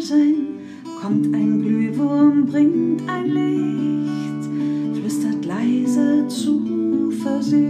Sonnenschein kommt ein Glühwurm, bringt ein Licht, flüstert leise Zuversicht.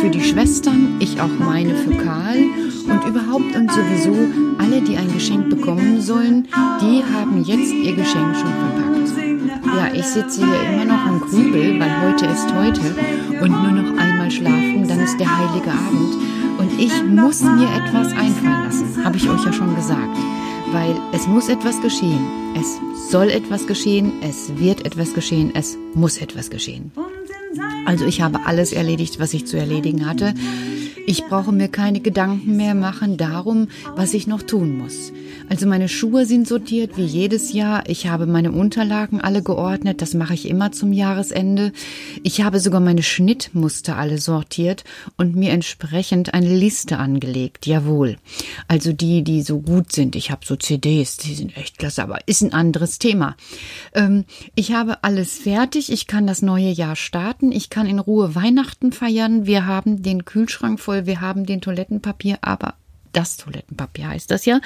Für die Schwestern, ich auch meine für Karl und überhaupt und sowieso alle, die ein Geschenk bekommen sollen, die haben jetzt ihr Geschenk schon verpackt. Ja, ich sitze hier immer noch im Grübel, weil heute ist heute und nur noch einmal schlafen, dann ist der heilige Abend und ich muss mir etwas einfallen lassen, habe ich euch ja schon gesagt, weil es muss etwas geschehen. Es soll etwas geschehen, es wird etwas geschehen, es muss etwas geschehen. Also ich habe alles erledigt, was ich zu erledigen hatte. Ich brauche mir keine Gedanken mehr machen darum, was ich noch tun muss. Also meine Schuhe sind sortiert wie jedes Jahr. Ich habe meine Unterlagen alle geordnet. Das mache ich immer zum Jahresende. Ich habe sogar meine Schnittmuster alle sortiert und mir entsprechend eine Liste angelegt. Jawohl. Also die, die so gut sind. Ich habe so CDs, die sind echt klasse, aber ist ein anderes Thema. Ähm, ich habe alles fertig. Ich kann das neue Jahr starten. Ich kann in Ruhe Weihnachten feiern. Wir haben den Kühlschrank voll. Wir haben den Toilettenpapier, aber das Toilettenpapier heißt das ja.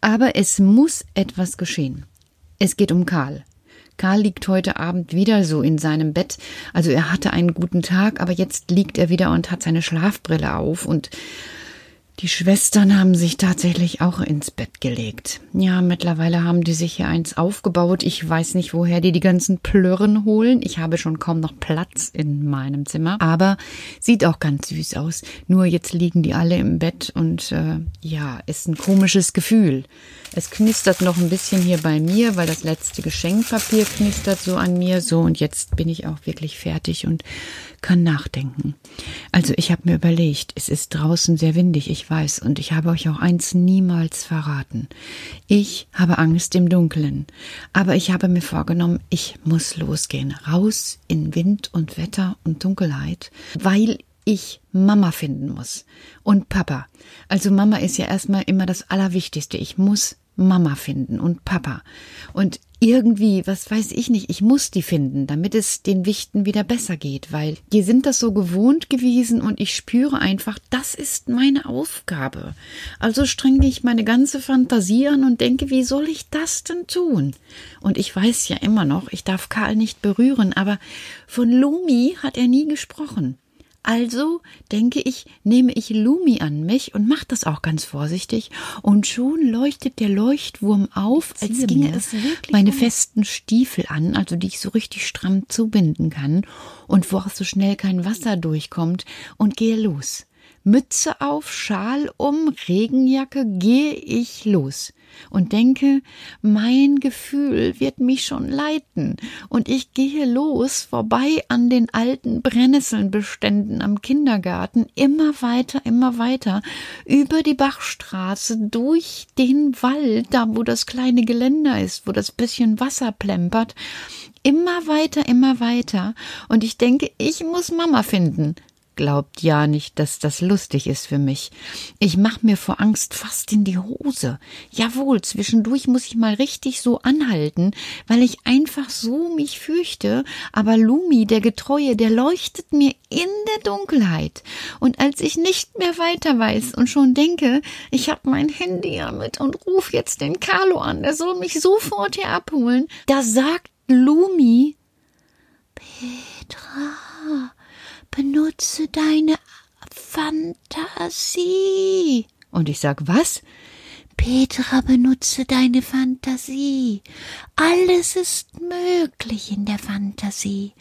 Aber es muss etwas geschehen. Es geht um Karl. Karl liegt heute Abend wieder so in seinem Bett. Also er hatte einen guten Tag, aber jetzt liegt er wieder und hat seine Schlafbrille auf und die Schwestern haben sich tatsächlich auch ins Bett gelegt. Ja, mittlerweile haben die sich hier eins aufgebaut. Ich weiß nicht, woher die die ganzen Plörren holen. Ich habe schon kaum noch Platz in meinem Zimmer. Aber sieht auch ganz süß aus. Nur jetzt liegen die alle im Bett und äh, ja, ist ein komisches Gefühl. Es knistert noch ein bisschen hier bei mir, weil das letzte Geschenkpapier knistert so an mir. So, und jetzt bin ich auch wirklich fertig und kann nachdenken. Also ich habe mir überlegt, es ist draußen sehr windig, ich weiß, und ich habe euch auch eins niemals verraten. Ich habe Angst im Dunkeln, aber ich habe mir vorgenommen, ich muss losgehen, raus in Wind und Wetter und Dunkelheit, weil ich Mama finden muss und Papa. Also Mama ist ja erstmal immer das Allerwichtigste. Ich muss Mama finden und Papa. Und irgendwie, was weiß ich nicht, ich muss die finden, damit es den Wichten wieder besser geht, weil die sind das so gewohnt gewesen und ich spüre einfach, das ist meine Aufgabe. Also strenge ich meine ganze Fantasie an und denke, wie soll ich das denn tun? Und ich weiß ja immer noch, ich darf Karl nicht berühren, aber von Lumi hat er nie gesprochen. Also denke ich, nehme ich Lumi an mich und mache das auch ganz vorsichtig. Und schon leuchtet der Leuchtwurm auf, als ginge es meine festen Stiefel an, also die ich so richtig stramm zubinden kann. Und wo auch so schnell kein Wasser durchkommt. Und gehe los Mütze auf, Schal um, Regenjacke, gehe ich los und denke, mein Gefühl wird mich schon leiten, und ich gehe los vorbei an den alten Brennnesselnbeständen am Kindergarten, immer weiter, immer weiter, über die Bachstraße, durch den Wald, da wo das kleine Geländer ist, wo das bisschen Wasser plempert, immer weiter, immer weiter, und ich denke, ich muss Mama finden. Glaubt ja nicht, dass das lustig ist für mich. Ich mach mir vor Angst fast in die Hose. Jawohl, zwischendurch muss ich mal richtig so anhalten, weil ich einfach so mich fürchte, aber Lumi, der Getreue, der leuchtet mir in der Dunkelheit. Und als ich nicht mehr weiter weiß und schon denke, ich hab mein Handy ja mit und ruf jetzt den Carlo an, der soll mich sofort hier abholen, da sagt Lumi, Petra, benutze deine Fantasie. Und ich sag, was? Petra, benutze deine Fantasie. Alles ist möglich in der Fantasie.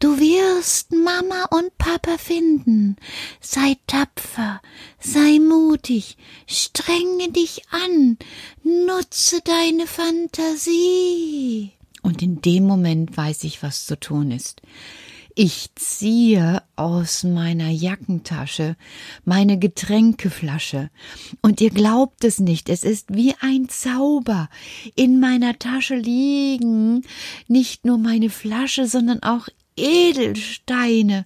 Du wirst Mama und Papa finden. Sei tapfer, sei mutig, strenge dich an, nutze deine Fantasie. Und in dem Moment weiß ich, was zu tun ist. Ich ziehe aus meiner Jackentasche meine Getränkeflasche. Und ihr glaubt es nicht, es ist wie ein Zauber. In meiner Tasche liegen nicht nur meine Flasche, sondern auch Edelsteine,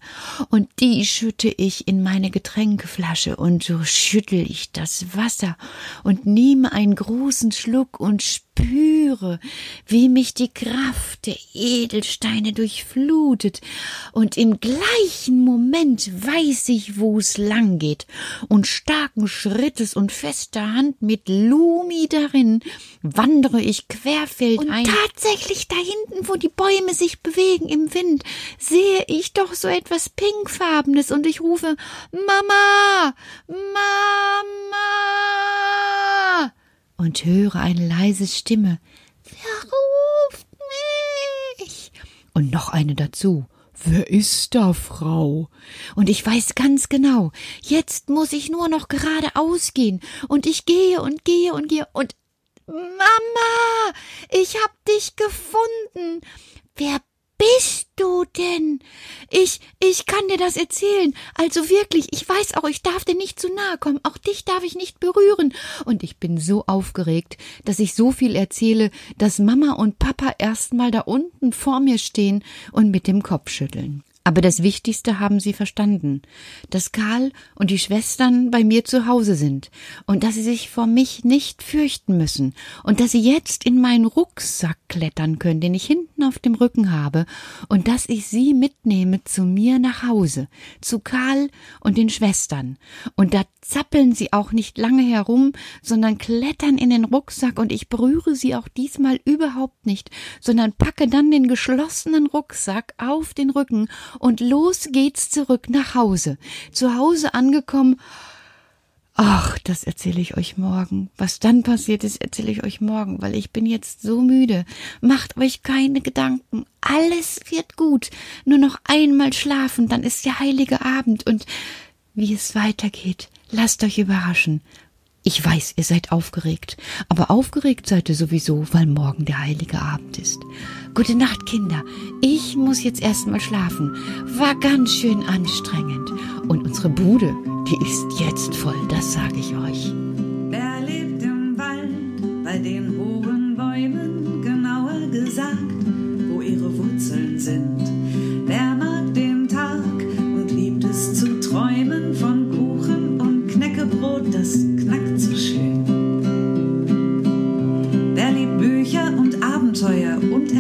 und die schütte ich in meine Getränkeflasche, und so schüttel ich das Wasser und nehme einen großen Schluck und spüre, wie mich die Kraft der Edelsteine durchflutet, und im gleichen Moment weiß ich, wo es lang geht, und starken Schrittes und fester Hand mit Lumi darin wandere ich querfeldein. Und tatsächlich da hinten, wo die Bäume sich bewegen im Wind, sehe ich doch so etwas Pinkfarbenes. Und ich rufe Mama, Mama und höre eine leise Stimme. Wer ruft mich? Und noch eine dazu. Wer ist da, Frau? Und ich weiß ganz genau, jetzt muss ich nur noch geradeaus gehen, und ich gehe und gehe und gehe und Mama, ich hab dich gefunden. Wer bist du denn? Ich, ich kann dir das erzählen. Also wirklich, ich weiß auch, ich darf dir nicht zu nahe kommen. Auch dich darf ich nicht berühren. Und ich bin so aufgeregt, dass ich so viel erzähle, dass Mama und Papa erstmal da unten vor mir stehen und mit dem Kopf schütteln. Aber das Wichtigste haben sie verstanden, dass Karl und die Schwestern bei mir zu Hause sind und dass sie sich vor mich nicht fürchten müssen und dass sie jetzt in meinen Rucksack klettern können, den ich hinten auf dem Rücken habe, und dass ich sie mitnehme zu mir nach Hause, zu Karl und den Schwestern. Und da zappeln sie auch nicht lange herum, sondern klettern in den Rucksack und ich berühre sie auch diesmal überhaupt nicht, sondern packe dann den geschlossenen Rucksack auf den Rücken und los geht's zurück nach Hause. Zu Hause angekommen, Ach, das erzähle ich euch morgen. Was dann passiert ist, erzähle ich euch morgen, weil ich bin jetzt so müde. Macht euch keine Gedanken. Alles wird gut. Nur noch einmal schlafen, dann ist der heilige Abend und wie es weitergeht, lasst euch überraschen. Ich weiß, ihr seid aufgeregt, aber aufgeregt seid ihr sowieso, weil morgen der heilige Abend ist. Gute Nacht, Kinder. Ich muss jetzt erstmal schlafen. War ganz schön anstrengend. Und unsere Bude, die ist jetzt voll, das sage ich euch. Wer lebt im Wald bei den hohen und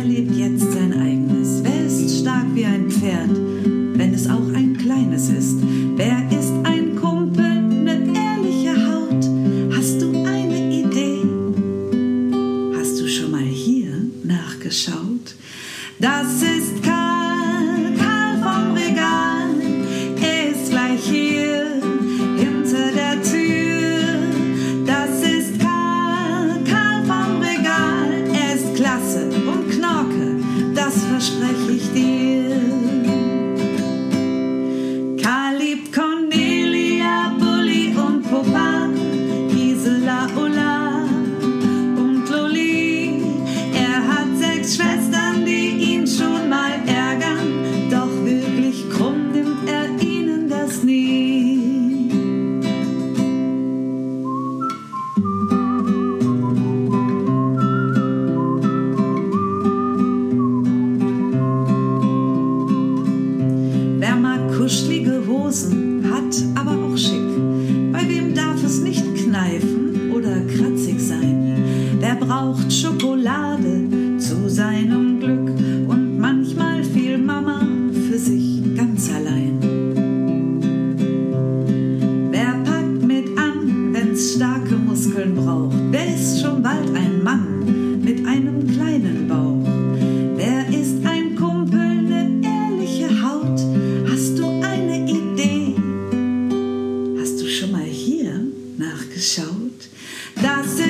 Das